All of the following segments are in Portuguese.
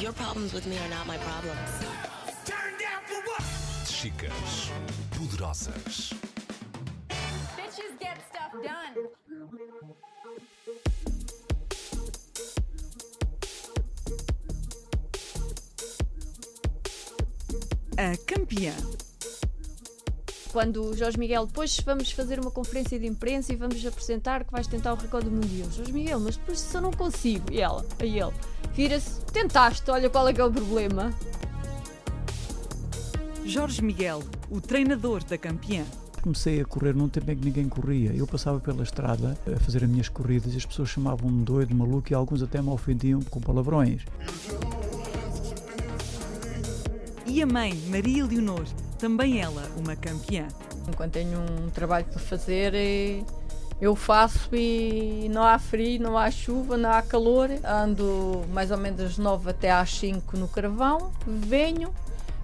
Your problems with me are not my problems. Chicas poderosas. Bitches get stuff done. A campeã. Quando o Jorge Miguel, depois vamos fazer uma conferência de imprensa e vamos apresentar que vais tentar o recorde mundial. Jorge Miguel, mas depois se eu não consigo. E ela, aí ele, vira-se, tentaste, olha qual é que é o problema. Jorge Miguel, o treinador da campeã. Comecei a correr num tempo em que ninguém corria. Eu passava pela estrada a fazer as minhas corridas e as pessoas chamavam-me doido, maluco e alguns até me ofendiam com palavrões. E a mãe, Maria Leonor, também ela uma campeã. Quando tenho um trabalho para fazer, eh, eu faço e não há frio, não há chuva, não há calor. Ando mais ou menos das 9 até às 5 no carvão, venho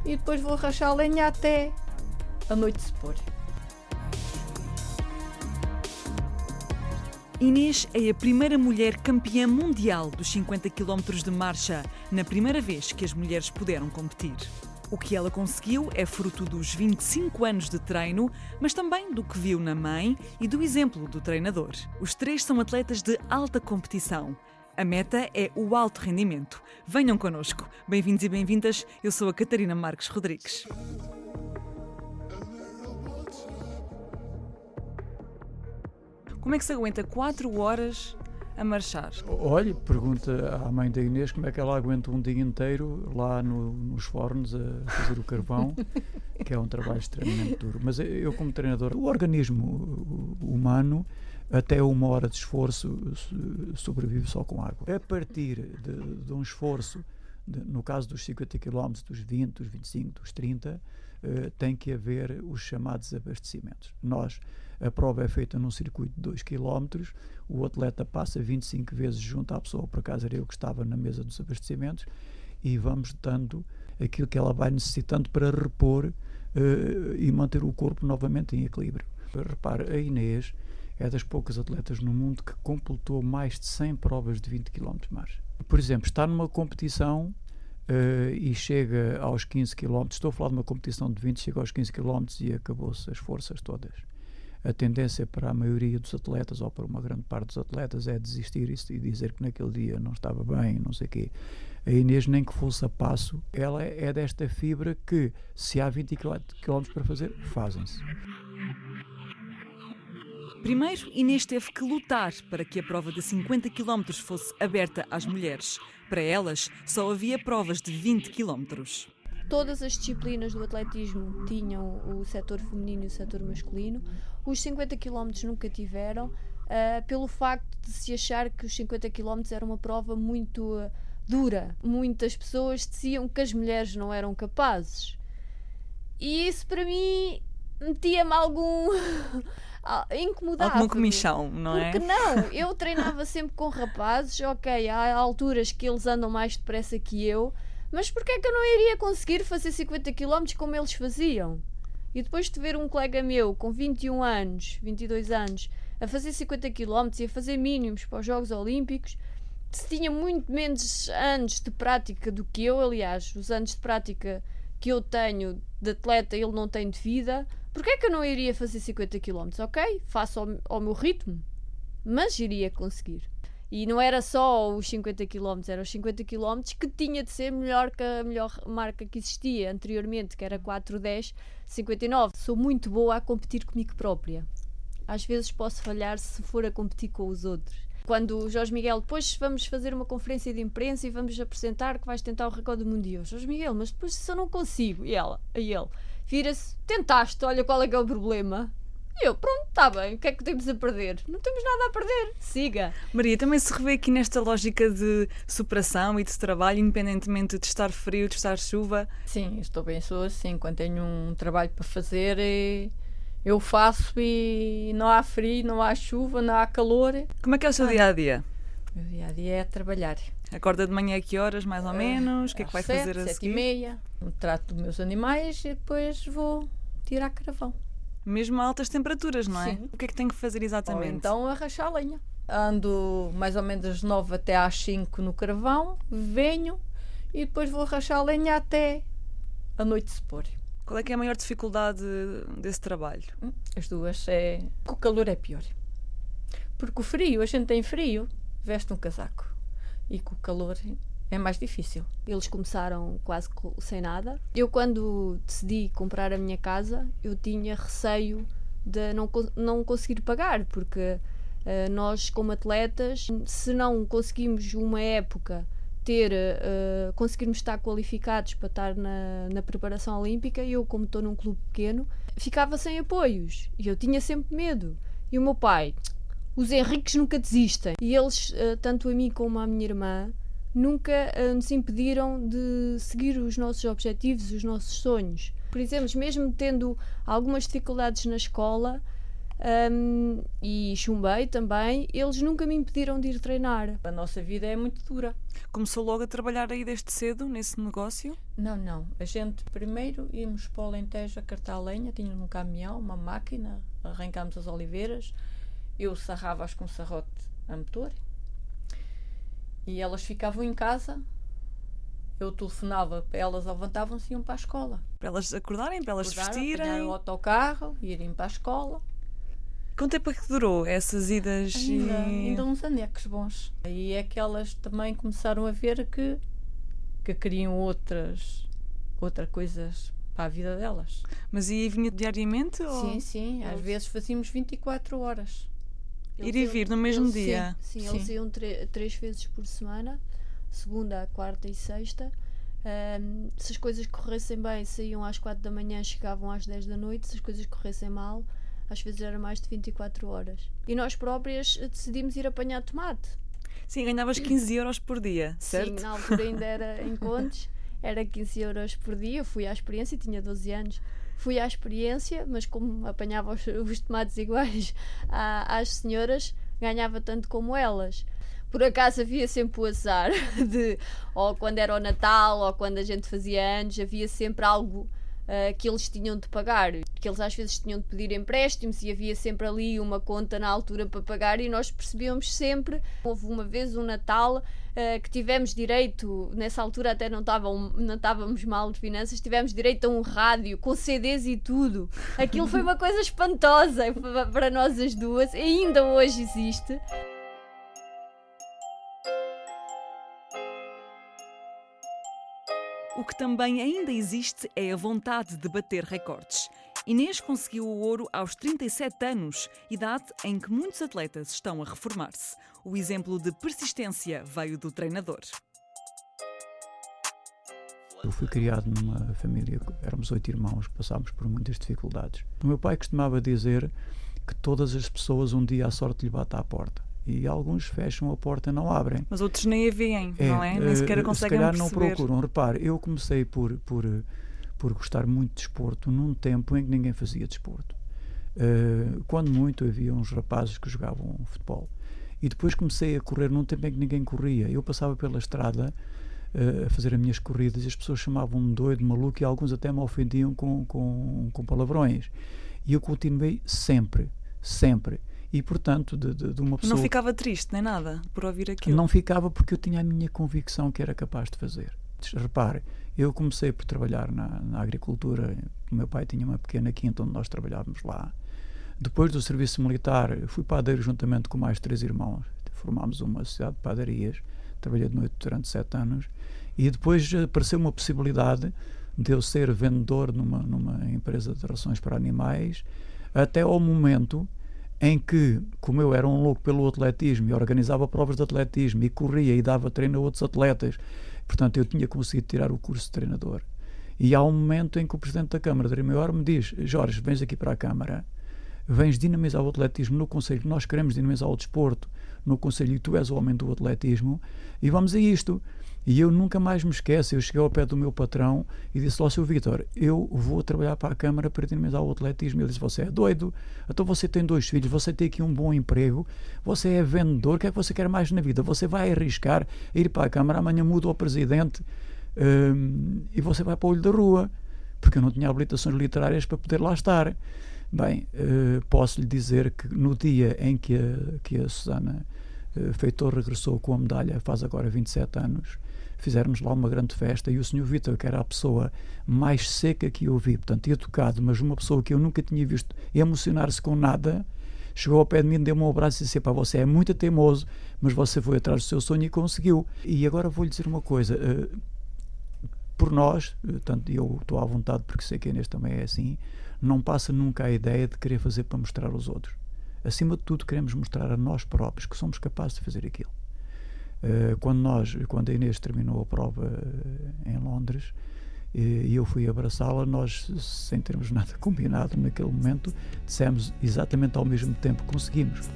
e depois vou rachar a lenha até a noite se pôr. Inês é a primeira mulher campeã mundial dos 50 km de marcha, na primeira vez que as mulheres puderam competir. O que ela conseguiu é fruto dos 25 anos de treino, mas também do que viu na mãe e do exemplo do treinador. Os três são atletas de alta competição. A meta é o alto rendimento. Venham connosco. Bem-vindos e bem-vindas. Eu sou a Catarina Marques Rodrigues. Como é que se aguenta 4 horas a marchar? Olhe, pergunta à mãe da Inês como é que ela aguenta um dia inteiro lá no- nos fornos a fazer o carvão, que é um trabalho extremamente duro. Mas eu, como treinador, o organismo humano, até uma hora de esforço, so- sobrevive só com água. A partir de, de um esforço, de- no caso dos 50 km, dos 20, dos 25, dos 30, eh, tem que haver os chamados abastecimentos. Nós, a prova é feita num circuito de 2 km, o atleta passa 25 vezes junto à pessoa, por acaso era eu que estava na mesa dos abastecimentos, e vamos dando aquilo que ela vai necessitando para repor eh, e manter o corpo novamente em equilíbrio. Repare, a Inês é das poucas atletas no mundo que completou mais de 100 provas de 20 km de marcha. Por exemplo, está numa competição eh, e chega aos 15 km, estou a falar de uma competição de 20, chega aos 15 km e acabou-se as forças todas. A tendência para a maioria dos atletas, ou para uma grande parte dos atletas, é desistir e dizer que naquele dia não estava bem, não sei o quê. A Inês, nem que fosse a passo, ela é desta fibra que, se há 20 km para fazer, fazem-se. Primeiro, Inês teve que lutar para que a prova de 50 km fosse aberta às mulheres. Para elas, só havia provas de 20 km. Todas as disciplinas do atletismo tinham o setor feminino e o setor masculino. Os 50 km nunca tiveram, ah, pelo facto de se achar que os 50 km era uma prova muito ah, dura. Muitas pessoas diziam que as mulheres não eram capazes. E isso para mim metia-me algum. ah, incomodava. Alguma comichão, não é? Porque não? Eu treinava sempre com rapazes, ok, há alturas que eles andam mais depressa que eu, mas porquê é que eu não iria conseguir fazer 50 km como eles faziam? E depois de ver um colega meu com 21 anos, 22 anos, a fazer 50 km e a fazer mínimos para os Jogos Olímpicos, se tinha muito menos anos de prática do que eu, aliás, os anos de prática que eu tenho de atleta ele não tem de vida, porquê é que eu não iria fazer 50 km? Ok, faço ao, ao meu ritmo, mas iria conseguir. E não era só os 50 km, eram os 50 km que tinha de ser melhor que a melhor marca que existia anteriormente, que era 410 59. Sou muito boa a competir comigo própria. Às vezes posso falhar se for a competir com os outros. Quando o Jorge Miguel, depois vamos fazer uma conferência de imprensa e vamos apresentar que vais tentar o recorde mundial. Jorge Miguel, mas depois se eu não consigo. E ela, aí ele, vira-se, tentaste, olha qual é que é o problema. E eu, pronto, está bem, o que é que temos a perder? Não temos nada a perder, siga. Maria, também se revê aqui nesta lógica de superação e de trabalho, independentemente de estar frio, de estar chuva. Sim, estou bem, sou assim. Quando tenho um trabalho para fazer, eh, eu faço e não há frio, não há chuva, não há calor. Como é que é o seu dia a dia? Meu dia a dia é trabalhar. Acorda de manhã a que horas, mais ou menos? O que é que vai sete, fazer a sete seguir? e meia. Trato dos meus animais e depois vou tirar carvão. Mesmo a altas temperaturas, não é? Sim. O que é que tem que fazer Ou exatamente? então arrachar a lenha. ando mais ou menos das 9 até às 5 no carvão, venho e depois vou rachar a lenha até a noite se pôr. Qual é que é a maior dificuldade desse trabalho? As duas é. O calor é pior. Porque o frio, a gente tem frio, veste um casaco. E com o calor é mais difícil. Eles começaram quase sem nada. Eu, quando decidi comprar a minha casa, eu tinha receio de não, não conseguir pagar, porque eh, nós, como atletas, se não conseguimos uma época ter, eh, conseguirmos estar qualificados para estar na, na preparação olímpica, eu, como estou num clube pequeno, ficava sem apoios e eu tinha sempre medo. E o meu pai, os Henriques nunca desistem. E eles, eh, tanto a mim como à minha irmã, nunca eh, nos impediram de seguir os nossos objetivos, os nossos sonhos. Por exemplo, mesmo tendo algumas dificuldades na escola hum, e chumbei também, eles nunca me impediram de ir treinar. A nossa vida é muito dura. Começou logo a trabalhar aí desde cedo, nesse negócio? Não, não. A gente primeiro íamos para o Alentejo a cartar a lenha, tínhamos um caminhão, uma máquina, arrancámos as oliveiras, eu sarrava-as com serrote a motor e elas ficavam em casa. Eu telefonava para elas, levantavam-se e iam para a escola. Para elas acordarem, para elas Acordaram, vestirem? o autocarro, irem para a escola. Quanto tempo é que durou essas idas? Ainda, e... ainda uns anecos bons. Aí é que elas também começaram a ver que, que queriam outras, outras coisas para a vida delas. Mas e vinha diariamente? Ou... Sim, sim. Às vezes fazíamos 24 horas. Ir e vir no mesmo eles- dia? Sim, sim, Sim. eles iam três vezes por semana, segunda, quarta e sexta. Ahm, se as coisas corressem bem, saíam às quatro da manhã, chegavam às 10 da noite. Se as coisas corressem mal, às vezes era mais de 24 horas. E nós próprias decidimos ir apanhar tomate. Sim, ganhavas 15 euros por dia, certo? Sim, na altura ainda era em contos, era 15 euros por dia. Eu fui à experiência, tinha 12 anos. Fui à experiência, mas como apanhava os, os tomates iguais à- às senhoras, ganhava tanto como elas. Por acaso havia sempre o azar de, ou quando era o Natal, ou quando a gente fazia anos, havia sempre algo ah, que eles tinham de pagar. Que eles às vezes tinham de pedir empréstimos e havia sempre ali uma conta na altura para pagar e nós percebíamos sempre. Houve uma vez um Natal ah, que tivemos direito, nessa altura até não, estavam, não estávamos mal de finanças, tivemos direito a um rádio com CDs e tudo. Aquilo foi uma coisa espantosa pa- para nós as duas, ainda hoje existe. O que também ainda existe é a vontade de bater recordes. Inês conseguiu o ouro aos 37 anos, idade em que muitos atletas estão a reformar-se. O exemplo de persistência veio do treinador. Eu fui criado numa família, éramos oito irmãos, passámos por muitas dificuldades. O meu pai costumava dizer que todas as pessoas um dia a sorte lhe bate à porta. E alguns fecham a porta não abrem. Mas outros nem a veem, não é? Nem eh, sequer se conseguem calhar não perceber. procuram. Repare, eu comecei por, por, por gostar muito de desporto num tempo em que ninguém fazia desporto. Eh, quando muito havia uns rapazes que jogavam futebol. E depois comecei a correr num tempo em que ninguém corria. Eu passava pela estrada eh, a fazer as minhas corridas e as pessoas chamavam-me doido, maluco e alguns até me ofendiam com, com, com palavrões. E eu continuei sempre, sempre. E portanto, de, de, de uma pessoa. Não ficava triste nem nada por ouvir aquilo. Não ficava porque eu tinha a minha convicção que era capaz de fazer. Repare, eu comecei por trabalhar na, na agricultura. O meu pai tinha uma pequena quinta onde nós trabalhávamos lá. Depois do serviço militar, fui padeiro juntamente com mais três irmãos. Formámos uma sociedade de padarias. Trabalhei de noite durante sete anos. E depois apareceu uma possibilidade de eu ser vendedor numa, numa empresa de rações para animais, até ao momento em que, como eu era um louco pelo atletismo e organizava provas de atletismo e corria e dava treino a outros atletas, portanto eu tinha conseguido tirar o curso de treinador. E há um momento em que o Presidente da Câmara de Maior me diz: Jorge, vens aqui para a Câmara, vens dinamizar o atletismo no Conselho, nós queremos dinamizar o desporto no Conselho e tu és o homem do atletismo, e vamos a isto. E eu nunca mais me esqueço, eu cheguei ao pé do meu patrão e disse lá, seu Vitor, eu vou trabalhar para a Câmara para dinamizar o atletismo. Ele disse, você é doido, então você tem dois filhos, você tem aqui um bom emprego, você é vendedor, o que é que você quer mais na vida? Você vai arriscar ir para a Câmara, amanhã muda o presidente hum, e você vai para o olho da rua, porque eu não tinha habilitações literárias para poder lá estar. Bem, eh, posso lhe dizer que no dia em que a, que a Susana eh, Feitor regressou com a medalha, faz agora 27 anos, fizemos lá uma grande festa e o Sr. Vitor, que era a pessoa mais seca que eu vi, portanto, tocado, mas uma pessoa que eu nunca tinha visto emocionar-se com nada, chegou ao pé de mim, deu-me um abraço e disse: Pá, você é muito teimoso, mas você foi atrás do seu sonho e conseguiu. E agora vou-lhe dizer uma coisa. eh, por nós, eh, tanto eu estou à vontade porque sei que Inês também é assim, não passa nunca a ideia de querer fazer para mostrar aos outros. Acima de tudo, queremos mostrar a nós próprios que somos capazes de fazer aquilo. Eh, quando nós, quando a Inês terminou a prova eh, em Londres eh, e eu fui abraçá-la, nós, sem termos nada combinado naquele momento, dissemos exatamente ao mesmo tempo que conseguimos.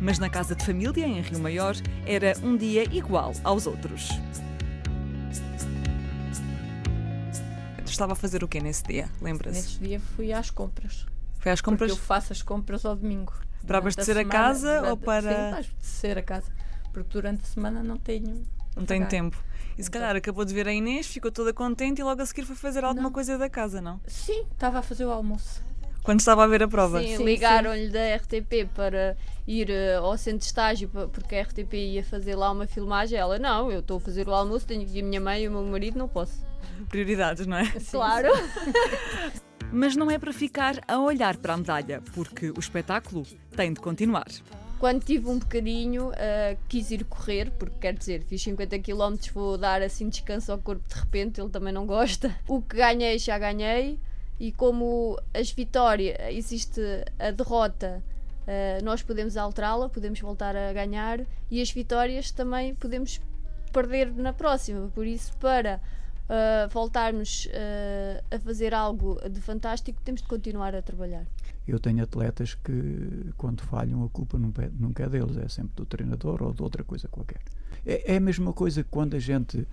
Mas na casa de família, em Rio Maior, era um dia igual aos outros. Estava a fazer o quê nesse dia? Lembra-se? Nesse dia fui às compras. Foi às Porque compras eu faço as compras ao domingo. para abastecer a, casa ou para. Sim, para abastecer a casa. Porque durante a semana não tenho. Não tem pagar. tempo. E se Então- calhar acabou de ver a Inês, ficou toda contente e logo a seguir foi fazer alguma Não. coisa da casa, não? Sim, estava a fazer o almoço. Quando estava a ver a prova. Sim, Sim, ligaram-lhe da RTP para ir eh, ao centro de estágio porque a RTP ia fazer lá uma filmagem. Ela, não, eu estou a fazer o almoço, tenho aqui a minha mãe e o meu marido, não posso. Prioridades, não é? Claro. Mas não é para ficar a olhar para a medalha, porque o espetáculo tem de continuar. Quando tive um bocadinho, eh, quis ir correr, porque quer dizer, fiz 50 km, vou dar assim descanso ao corpo de repente, ele também não gosta. O que ganhei, já ganhei, e como as vitórias, existe a derrota, eh, nós podemos alterá-la, podemos voltar a ganhar, e as vitórias também podemos perder na próxima. Por isso, para eh, voltarmos eh, a fazer algo de fantástico, temos de continuar a trabalhar. Eu tenho atletas que, quando falham, a culpa é, nunca é deles, é sempre do treinador ou de outra coisa qualquer. É, é a mesma coisa que quando a gente,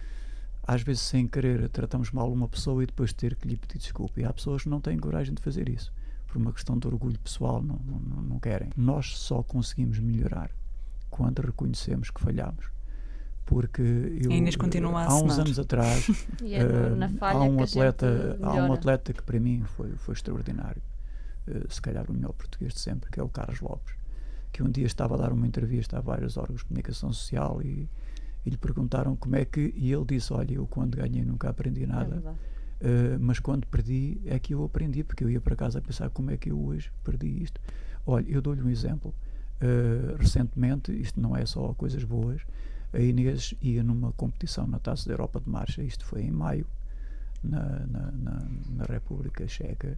às vezes sem querer, tratamos mal uma pessoa e depois ter que lhe pedir desculpa. E há pessoas que não têm coragem de fazer isso, por uma questão de orgulho pessoal, não, não- não querem. Nós só conseguimos melhorar quando reconhecemos que falhamos. Porque eu, A Inês continua a há uns anos atrás E é Uh, há um atleta há um atleta que para mim foi foi extraordinário. Uh, se calhar o melhor português de sempre que é o Carlos Lopes que um dia estava a dar uma entrevista a vários órgãos de comunicação social e, e lhe perguntaram como é que e ele disse olha eu quando ganhei nunca aprendi É nada verdade. Uh, mas quando perdi é que eu aprendi porque eu ia para casa a pensar como é que eu hoje perdi isto. Olha eu dou-lhe um exemplo. Uh, recentemente isto não é só coisas boas a Inês ia numa competição na Taça da Europa de Marcha isto foi em maio na, na, na, na República Checa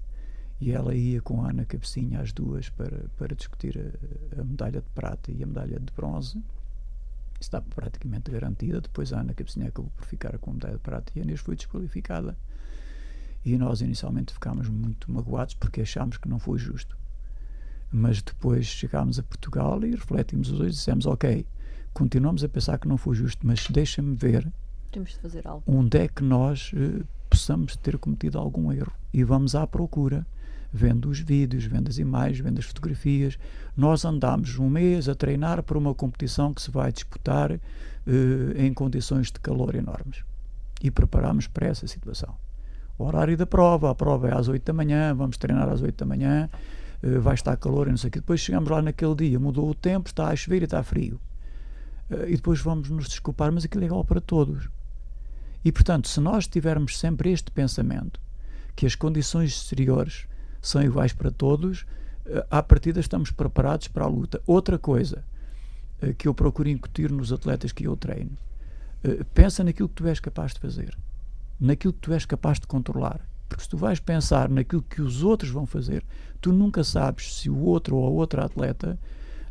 e ela ia com a Ana Cabecinha as duas para, para discutir a, a medalha de prata e a medalha de bronze. Estava praticamente garantida. Depois a Ana Cabecinha acabou por ficar com a medalha de prata e a Inês foi desqualificada. E nós inicialmente ficámos muito magoados porque achámos que não foi justo. Mas depois chegámos a Portugal e refletimos os dois e dissemos ok, continuamos a pensar que não foi justo mas deixa-me ver Temos de fazer algo. onde é que nós eh, possamos ter cometido algum erro. E vamos à procura vendo os vídeos, vendo as imagens, vendo as fotografias. Nós andámos um mês a treinar para uma competição que se vai disputar eh, em condições de calor enormes. E preparámos para essa situação. O horário da prova, a prova é às 8 da manhã vamos treinar às 8 da manhã eh, vai estar calor e não sei o que depois chegamos lá naquele dia, mudou o tempo está a chover e está frio e depois vamos nos desculpar, mas aquilo é igual para todos e, portanto, se nós tivermos sempre este pensamento, que as condições exteriores são iguais para todos, eh, à partida estamos preparados para a luta. Outra coisa eh, que eu procuro incutir nos atletas que eu treino, eh, pensa naquilo que tu és capaz de fazer, naquilo que tu és capaz de controlar. Porque se tu vais pensar naquilo que os outros vão fazer, tu nunca sabes se o outro ou a outra atleta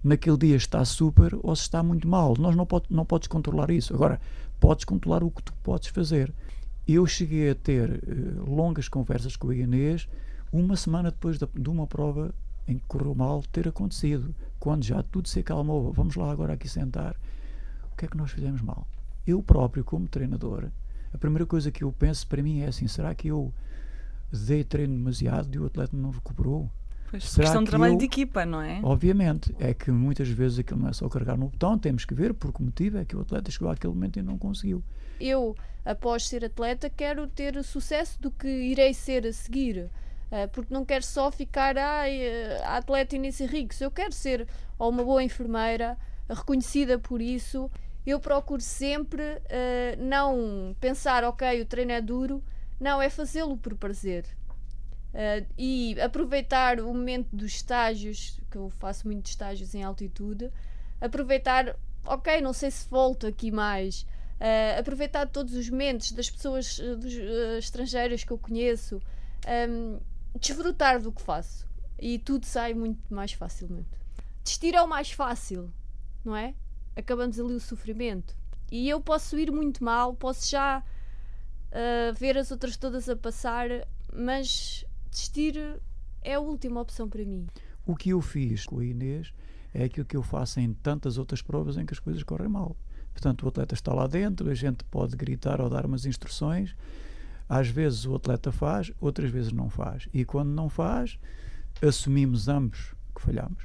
naquele dia está super ou se está muito mal. Nós não, pode, não podes controlar isso. Agora, podes controlar o que tu podes fazer. Eu cheguei a ter eh, longas conversas com a Inês uma semana depois da- de uma prova em que correu mal ter acontecido. Quando já tudo se acalmou, vamos lá agora aqui sentar. O que é que nós fizemos mal? Eu próprio, como treinador, a primeira coisa que eu penso para mim é assim: será que eu dei treino demasiado e o atleta não recuperou? Pois, Será questão de que trabalho eu- de equipa, não é? Obviamente, é que muitas vezes aquilo não é só carregar no botão, temos que ver por que motivo é que o atleta chegou àquele momento e não conseguiu. Eu, após ser atleta, quero ter sucesso do que irei ser a seguir. Uh, porque não quero só ficar ai, a atleta Inês Henriques, eu quero ser ou uma boa enfermeira, reconhecida por isso. Eu procuro sempre uh, não pensar, ok, o treino é duro, não, é fazê-lo por prazer. E aproveitar o momento dos estágios, que eu faço muitos estágios em altitude, aproveitar, ok, não sei se volto aqui mais, aproveitar todos os momentos das pessoas dos, estrangeiras que eu conheço. Um, desfrutar do que faço e tudo sai muito mais facilmente. Desistir é o mais fácil, não é? Acabamos ali o sofrimento. E eu posso ir muito mal, posso já uh, ver as outras todas a passar, mas desistir é a última opção para mim. O que eu fiz com a Inês é aquilo que eu faço em tantas outras provas em que as coisas correm mal. Portanto, o atleta está lá dentro, a gente pode gritar ou dar umas instruções, às vezes o atleta faz, outras vezes não faz. E quando não faz, assumimos ambos que falhamos.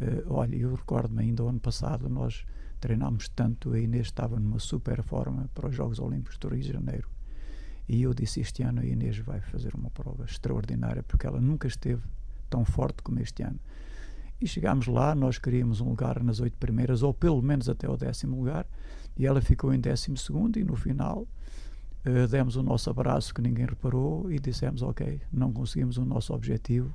Uh, olha, eu recordo-me ainda o ano passado, nós treinámos tanto, a Inês estava numa super forma para os Jogos Olímpicos do Rio de Janeiro. E eu disse: Este ano a Inês vai fazer uma prova extraordinária, porque ela nunca esteve tão forte como este ano. E chegámos lá, nós queríamos um lugar nas oito primeiras, ou pelo menos até o décimo lugar, e ela ficou em décimo segundo, e no final uh, demos o nosso abraço que ninguém reparou e dissemos: Ok, não conseguimos o nosso objetivo,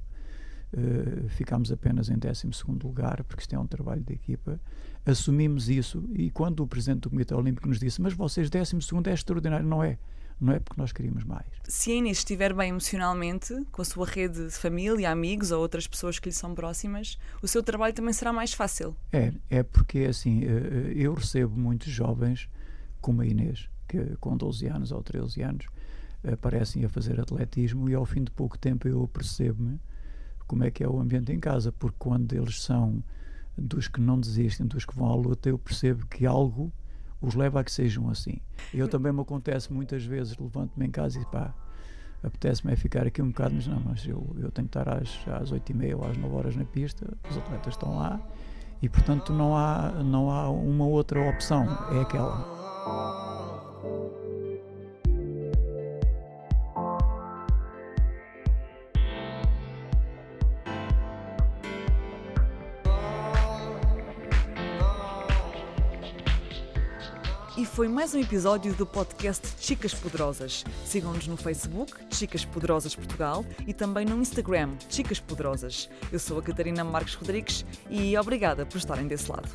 uh, ficámos apenas em 12 lugar, porque isto é um trabalho de equipa. Assumimos isso e quando o Presidente do Comitê Olímpico nos disse: Mas vocês, 12 é extraordinário, não é? Não é porque nós queríamos mais. Se a Inês estiver bem emocionalmente, com a sua rede de família, amigos ou outras pessoas que lhe são próximas, o seu trabalho também será mais fácil. É, é porque assim, eh, eu recebo muitos jovens como a Inês, que com 12 anos ou 13 anos aparecem a fazer atletismo e ao fim de pouco tempo eu percebo-me como é que é o ambiente em casa, porque quando eles são dos que não desistem, dos que vão à luta, eu percebo que algo os leva a que sejam assim. Eu também me acontece muitas vezes, levanto-me em casa e pá, apetece-me é ficar aqui um bocado, mas não, mas eu, eu tenho que estar às, às 8h30 ou às 9 horas na pista, os atletas estão lá e portanto não há, não há uma outra opção, é aquela. E foi mais um episódio do podcast Chicas Poderosas. Sigam-nos no Facebook, Chicas Poderosas Portugal, e também no Instagram, Chicas Poderosas. Eu sou a Catarina Marques Rodrigues e obrigada por estarem desse lado.